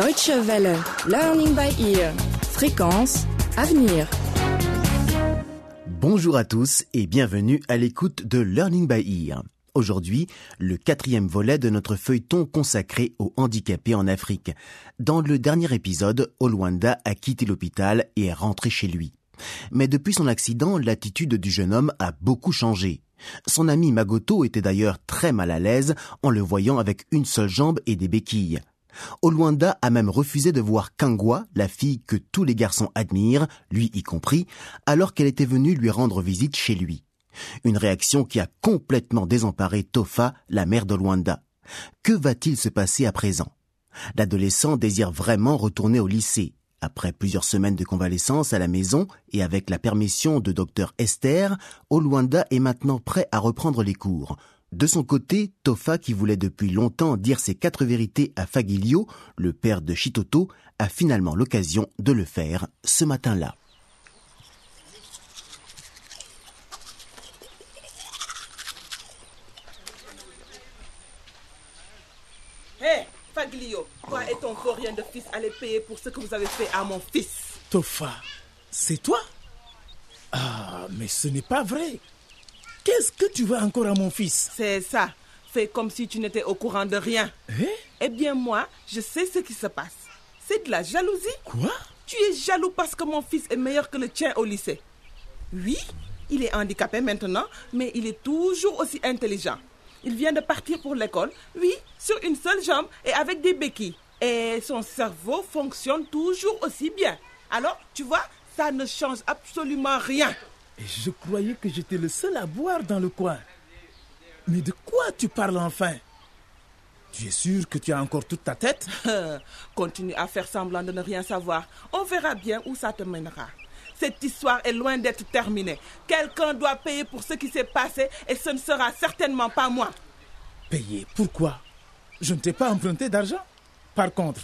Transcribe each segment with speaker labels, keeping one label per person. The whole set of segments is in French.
Speaker 1: Deutsche Welle, Learning by Ear, Fréquence, Avenir.
Speaker 2: Bonjour à tous et bienvenue à l'écoute de Learning by Ear. Aujourd'hui, le quatrième volet de notre feuilleton consacré aux handicapés en Afrique. Dans le dernier épisode, Olwanda a quitté l'hôpital et est rentré chez lui. Mais depuis son accident, l'attitude du jeune homme a beaucoup changé. Son ami Magoto était d'ailleurs très mal à l'aise en le voyant avec une seule jambe et des béquilles. Olwanda a même refusé de voir Kangwa, la fille que tous les garçons admirent, lui y compris, alors qu'elle était venue lui rendre visite chez lui. Une réaction qui a complètement désemparé Tofa, la mère d'Olwanda. Que va-t-il se passer à présent? L'adolescent désire vraiment retourner au lycée. Après plusieurs semaines de convalescence à la maison et avec la permission de docteur Esther, Olwanda est maintenant prêt à reprendre les cours. De son côté, Tofa, qui voulait depuis longtemps dire ses quatre vérités à Fagilio, le père de Shitoto, a finalement l'occasion de le faire ce matin-là.
Speaker 3: Hé, Faglio, toi et ton vaurien de fils allez payer pour ce que vous avez fait à mon fils.
Speaker 4: Tofa, c'est toi? Ah, mais ce n'est pas vrai. Qu'est-ce que tu veux encore à mon fils?
Speaker 3: C'est ça. Fais comme si tu n'étais au courant de rien.
Speaker 4: Hein
Speaker 3: Eh bien, moi, je sais ce qui se passe. C'est de la jalousie.
Speaker 4: Quoi?
Speaker 3: Tu es jaloux parce que mon fils est meilleur que le tien au lycée. Oui, il est handicapé maintenant, mais il est toujours aussi intelligent. Il vient de partir pour l'école, oui, sur une seule jambe et avec des béquilles. Et son cerveau fonctionne toujours aussi bien. Alors, tu vois, ça ne change absolument rien.
Speaker 4: Et je croyais que j'étais le seul à boire dans le coin. Mais de quoi tu parles enfin? Tu es sûr que tu as encore toute ta tête?
Speaker 3: Continue à faire semblant de ne rien savoir. On verra bien où ça te mènera. Cette histoire est loin d'être terminée. Quelqu'un doit payer pour ce qui s'est passé et ce ne sera certainement pas moi.
Speaker 4: Payer? Pourquoi? Je ne t'ai pas emprunté d'argent? Par contre,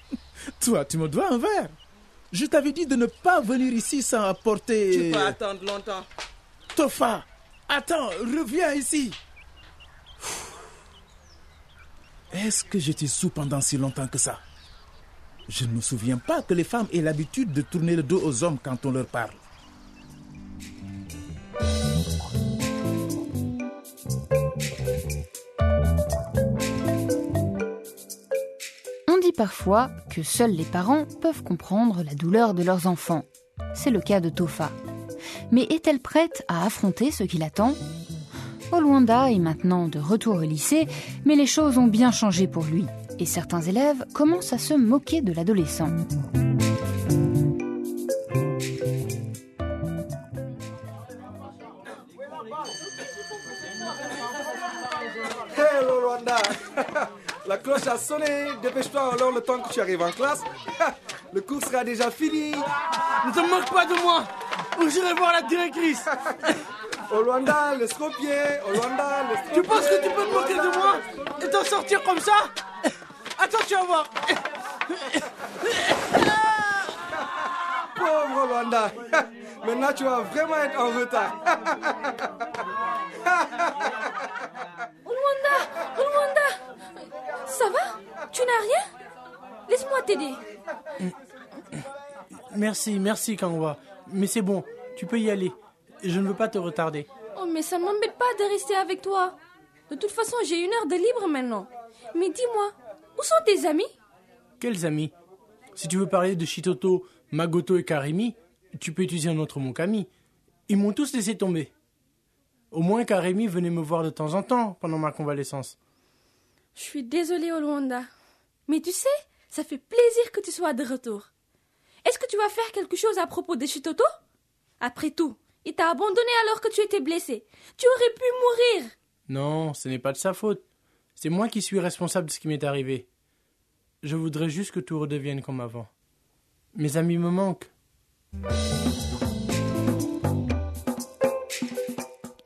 Speaker 4: toi, tu me dois un verre. Je t'avais dit de ne pas venir ici sans apporter...
Speaker 3: Tu peux attendre longtemps.
Speaker 4: Tofa, attends, reviens ici. Est-ce que j'étais sous pendant si longtemps que ça? Je ne me souviens pas que les femmes aient l'habitude de tourner le dos aux hommes quand on leur parle.
Speaker 5: Parfois que seuls les parents peuvent comprendre la douleur de leurs enfants. C'est le cas de Tofa. Mais est-elle prête à affronter ce qui l'attend Olwanda est maintenant de retour au lycée, mais les choses ont bien changé pour lui. Et certains élèves commencent à se moquer de l'adolescent.
Speaker 6: Hello La cloche a sonné, dépêche-toi alors le temps que tu arrives en classe. Le cours sera déjà fini.
Speaker 7: Ne te moque pas de moi. Ou j'irai voir la directrice.
Speaker 6: Au Rwanda, le stropied, au Rwanda,
Speaker 7: Tu penses que tu peux te moquer de moi et t'en sortir comme ça? Attends, tu vas voir.
Speaker 6: Pauvre Rwanda Maintenant tu vas vraiment être en retard.
Speaker 8: Rwanda Rwanda Ça va Tu n'as rien Laisse-moi t'aider.
Speaker 7: Merci, merci Kangwa. Mais c'est bon, tu peux y aller. Je ne veux pas te retarder.
Speaker 8: Oh, mais ça ne m'embête pas de rester avec toi. De toute façon, j'ai une heure de libre maintenant. Mais dis-moi, où sont tes amis?
Speaker 7: Quels amis? Si tu veux parler de Shitoto, Magoto et Karimi, tu peux utiliser un autre mot qu'ami. Ils m'ont tous laissé tomber. Au moins Karimi venait me voir de temps en temps pendant ma convalescence.
Speaker 8: Je suis désolée, Olwanda. Mais tu sais, ça fait plaisir que tu sois de retour. Est-ce que tu vas faire quelque chose à propos de Shitoto Après tout, il t'a abandonné alors que tu étais blessé. Tu aurais pu mourir.
Speaker 7: Non, ce n'est pas de sa faute. C'est moi qui suis responsable de ce qui m'est arrivé. Je voudrais juste que tout redevienne comme avant. Mes amis me manquent.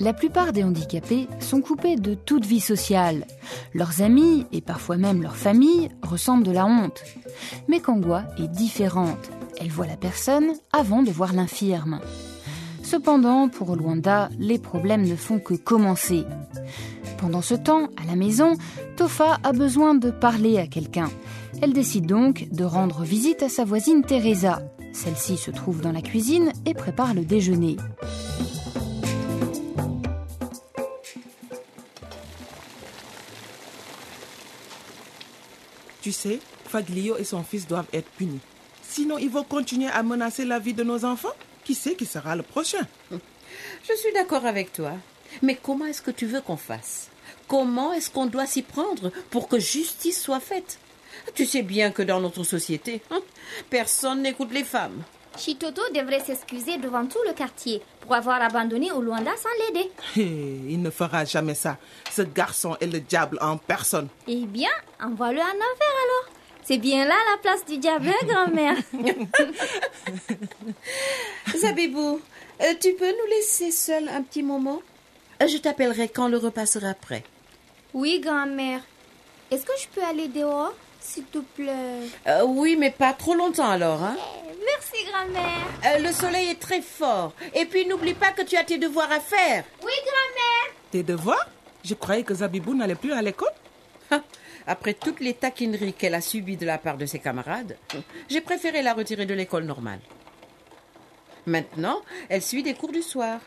Speaker 5: La plupart des handicapés sont coupés de toute vie sociale. Leurs amis et parfois même leur famille ressentent de la honte. Mais Kangwa est différente. Elle voit la personne avant de voir l'infirme. Cependant, pour Luanda, les problèmes ne font que commencer. Pendant ce temps, à la maison, Tofa a besoin de parler à quelqu'un. Elle décide donc de rendre visite à sa voisine Teresa. Celle-ci se trouve dans la cuisine et prépare le déjeuner.
Speaker 3: Tu sais, Faglio et son fils doivent être punis. Sinon, ils vont continuer à menacer la vie de nos enfants. Qui sait qui sera le prochain?
Speaker 9: Je suis d'accord avec toi. Mais comment est-ce que tu veux qu'on fasse? Comment est-ce qu'on doit s'y prendre pour que justice soit faite? Tu sais bien que dans notre société, hein, personne n'écoute les femmes.
Speaker 10: Chitoto devrait s'excuser devant tout le quartier pour avoir abandonné Oluanda sans l'aider.
Speaker 3: Il ne fera jamais ça. Ce garçon est le diable en personne.
Speaker 10: Eh bien, envoie-le en enfer alors. C'est bien là la place du diable, hein, grand-mère.
Speaker 9: Zabibou, euh, tu peux nous laisser seuls un petit moment? Euh, Je t'appellerai quand le repas sera prêt.
Speaker 10: oui, grand-mère. Est-ce que je peux aller dehors, s'il te plaît
Speaker 9: Euh, oui, mais pas trop longtemps alors. Hein
Speaker 10: Merci, grand-mère.
Speaker 9: Euh, le soleil est très fort. Et puis n'oublie pas que tu as tes devoirs à faire.
Speaker 10: Oui, grand-mère.
Speaker 3: Tes devoirs? Je croyais que Zabibou n'allait plus à l'école.
Speaker 9: Ah, Après toutes les taquineries qu'elle a subies de la part de ses camarades, j'ai préféré la retirer de l'école normale. Maintenant, elle suit des cours du soir.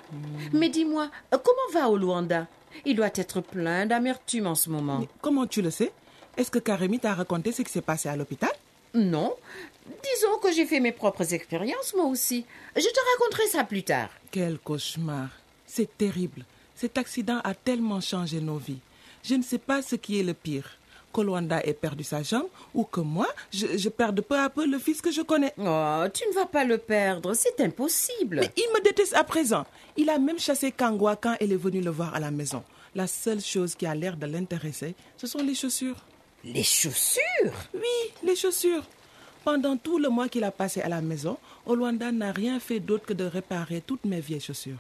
Speaker 9: Mais dis-moi, euh, comment va Oluanda Il doit être plein d'amertume en ce moment.
Speaker 3: Mais comment tu le sais? Est-ce que Karemi t'a raconté ce qui s'est passé à l'hôpital?
Speaker 9: Non. Disons que j'ai fait mes propres expériences, moi aussi. Je te raconterai ça plus tard.
Speaker 3: Quel cauchemar. C'est terrible. Cet accident a tellement changé nos vies. Je ne sais pas ce qui est le pire. Que Luanda ait perdu sa jambe ou que moi, je, je perde peu à peu le fils que je connais.
Speaker 9: Oh, tu ne vas pas le perdre, c'est impossible.
Speaker 3: Mais il me déteste à présent. Il a même chassé Kangwa quand elle est venue le voir à la maison. La seule chose qui a l'air de l'intéresser, ce sont les chaussures.
Speaker 9: Les chaussures?
Speaker 3: Oui, les chaussures. Pendant tout le mois qu'il a passé à la maison, Olwanda n'a rien fait d'autre que de réparer toutes mes vieilles chaussures.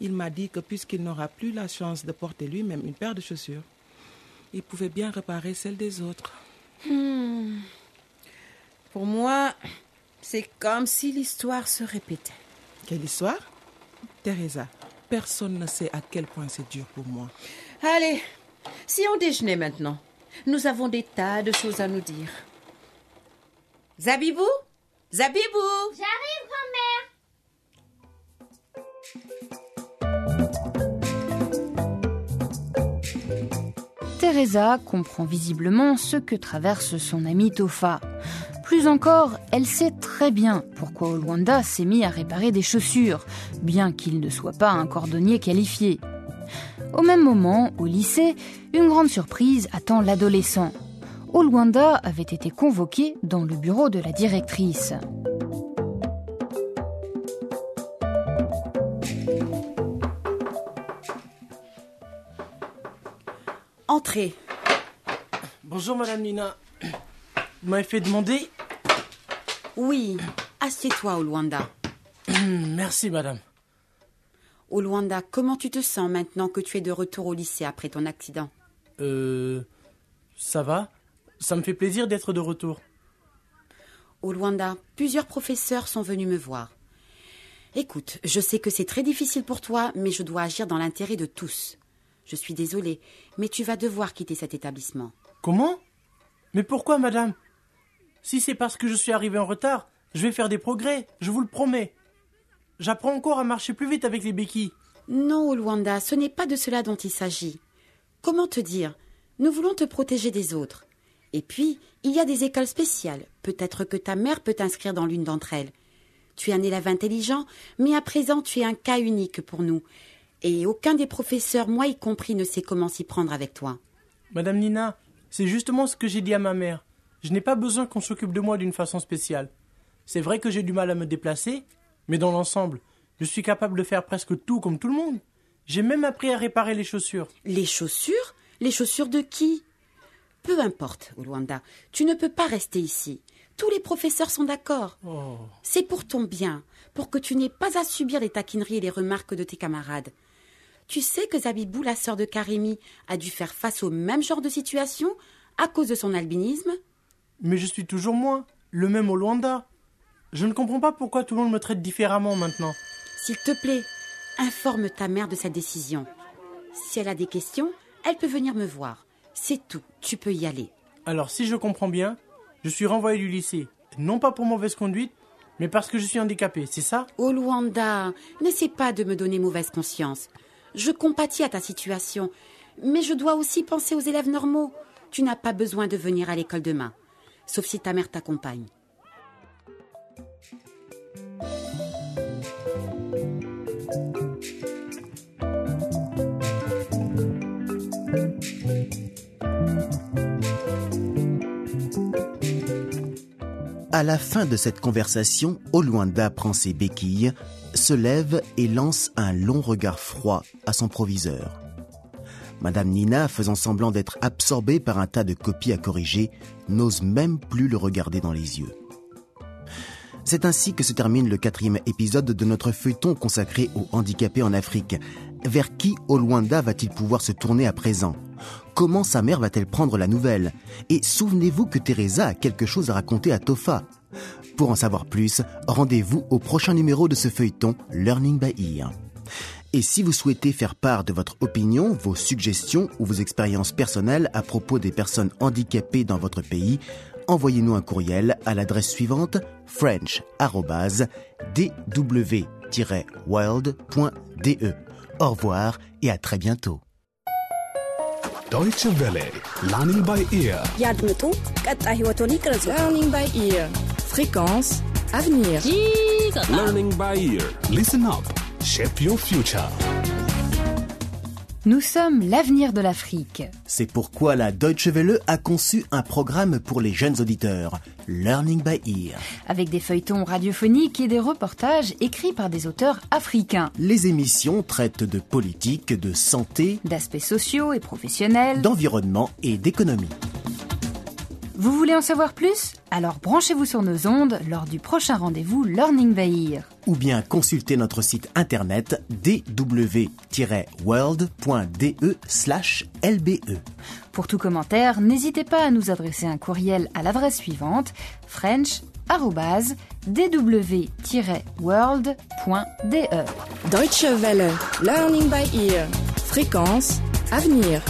Speaker 3: Il m'a dit que puisqu'il n'aura plus la chance de porter lui-même une paire de chaussures, il pouvait bien réparer celles des autres.
Speaker 9: Pour moi, c'est comme si l'histoire se répétait.
Speaker 3: Quelle histoire? Teresa, personne ne sait à quel point c'est dur pour moi.
Speaker 9: Allez, si on déjeunait maintenant, nous avons des tas de choses à nous dire. Zabibou? Zabibou?
Speaker 10: J'arrive, grand-mère.
Speaker 5: Teresa comprend visiblement ce que traverse son ami Tofa. Plus encore, elle sait très bien pourquoi Olwanda s'est mis à réparer des chaussures, bien qu'il ne soit pas un cordonnier qualifié. Au même moment, au lycée, une grande surprise attend l'adolescent. Olwanda avait été convoqué dans le bureau de la directrice.
Speaker 9: Entrez.
Speaker 7: Bonjour, Madame Nina. Vous m'avez fait demander
Speaker 11: Oui, assieds-toi, Olwanda.
Speaker 7: Merci, Madame.
Speaker 11: Olwanda, comment tu te sens maintenant que tu es de retour au lycée après ton accident
Speaker 7: Euh. Ça va Ça me fait plaisir d'être de retour.
Speaker 11: Olwanda, plusieurs professeurs sont venus me voir. Écoute, je sais que c'est très difficile pour toi, mais je dois agir dans l'intérêt de tous. Je suis désolée, mais tu vas devoir quitter cet établissement.
Speaker 7: Comment? Mais pourquoi, Madame? Si c'est parce que je suis arrivé en retard, je vais faire des progrès, je vous le promets. J'apprends encore à marcher plus vite avec les béquilles.
Speaker 11: Non, Olwanda, ce n'est pas de cela dont il s'agit. Comment te dire? Nous voulons te protéger des autres. Et puis, il y a des écoles spéciales. Peut-être que ta mère peut t'inscrire dans l'une d'entre elles. Tu es un élève intelligent, mais à présent tu es un cas unique pour nous. Et aucun des professeurs, moi y compris, ne sait comment s'y prendre avec toi.
Speaker 7: Madame Nina, c'est justement ce que j'ai dit à ma mère. Je n'ai pas besoin qu'on s'occupe de moi d'une façon spéciale. C'est vrai que j'ai du mal à me déplacer, mais dans l'ensemble, je suis capable de faire presque tout comme tout le monde. J'ai même appris à réparer les chaussures.
Speaker 11: Les chaussures Les chaussures de qui Peu importe, Olwanda, tu ne peux pas rester ici. Tous les professeurs sont d'accord.
Speaker 7: Oh.
Speaker 11: C'est pour ton bien, pour que tu n'aies pas à subir les taquineries et les remarques de tes camarades. Tu sais que Zabibou, la sœur de Karimi, a dû faire face au même genre de situation à cause de son albinisme?
Speaker 7: Mais je suis toujours moi, le même au Luanda. Je ne comprends pas pourquoi tout le monde me traite différemment maintenant.
Speaker 11: S'il te plaît, informe ta mère de cette décision. Si elle a des questions, Elle peut venir me voir. C'est tout. Tu peux y aller.
Speaker 7: Alors, si je comprends bien, je suis renvoyé du lycée, non pas pour mauvaise conduite, mais parce que je suis handicapé, c'est ça?
Speaker 11: Oh Luanda, n'essaie pas de me donner mauvaise conscience. Je compatis à ta situation, mais je dois aussi penser aux élèves normaux. Tu n'as pas besoin de venir à l'école demain, sauf si ta mère t'accompagne.
Speaker 2: À la fin de cette conversation, Oluanda prend ses béquilles, se lève et lance un long regard froid à son proviseur. Madame Nina, faisant semblant d'être absorbée par un tas de copies à corriger, n'ose même plus le regarder dans les yeux. C'est ainsi que se termine le quatrième épisode de notre feuilleton consacré aux handicapés en Afrique. Vers qui Oluanda va-t-il pouvoir se tourner à présent? Comment sa mère va-t-elle prendre la nouvelle? Et souvenez-vous que Teresa a quelque chose à raconter à Tofa. Pour en savoir plus, rendez-vous au prochain numéro de ce feuilleton Learning by Ear. Et si vous souhaitez faire part de votre opinion, vos suggestions ou vos expériences personnelles à propos des personnes handicapées dans votre pays, envoyez-nous un courriel à l'adresse suivante french@dw-world.de. Au revoir et à très bientôt.
Speaker 12: Deutsche Welle, Learning by Ear.
Speaker 1: ያድምጡ፣ ቀጣይ ህይወቶን ይቅረጹ። Learning by ear. Fréquence avenir.
Speaker 12: Learning by ear. Listen up. Shape your future.
Speaker 5: Nous sommes l'avenir de l'Afrique.
Speaker 2: C'est pourquoi la Deutsche Welle a conçu un programme pour les jeunes auditeurs, Learning by Ear.
Speaker 5: Avec des feuilletons radiophoniques et des reportages écrits par des auteurs africains.
Speaker 2: Les émissions traitent de politique, de santé,
Speaker 5: d'aspects sociaux et professionnels,
Speaker 2: d'environnement et d'économie.
Speaker 5: Vous voulez en savoir plus? Alors branchez-vous sur nos ondes lors du prochain rendez-vous Learning by Ear.
Speaker 2: Ou bien consultez notre site internet dw-world.de/lbe.
Speaker 5: Pour tout commentaire, n'hésitez pas à nous adresser un courriel à l'adresse suivante french@dw-world.de.
Speaker 1: Deutsche Welle. Learning by ear. Fréquence avenir.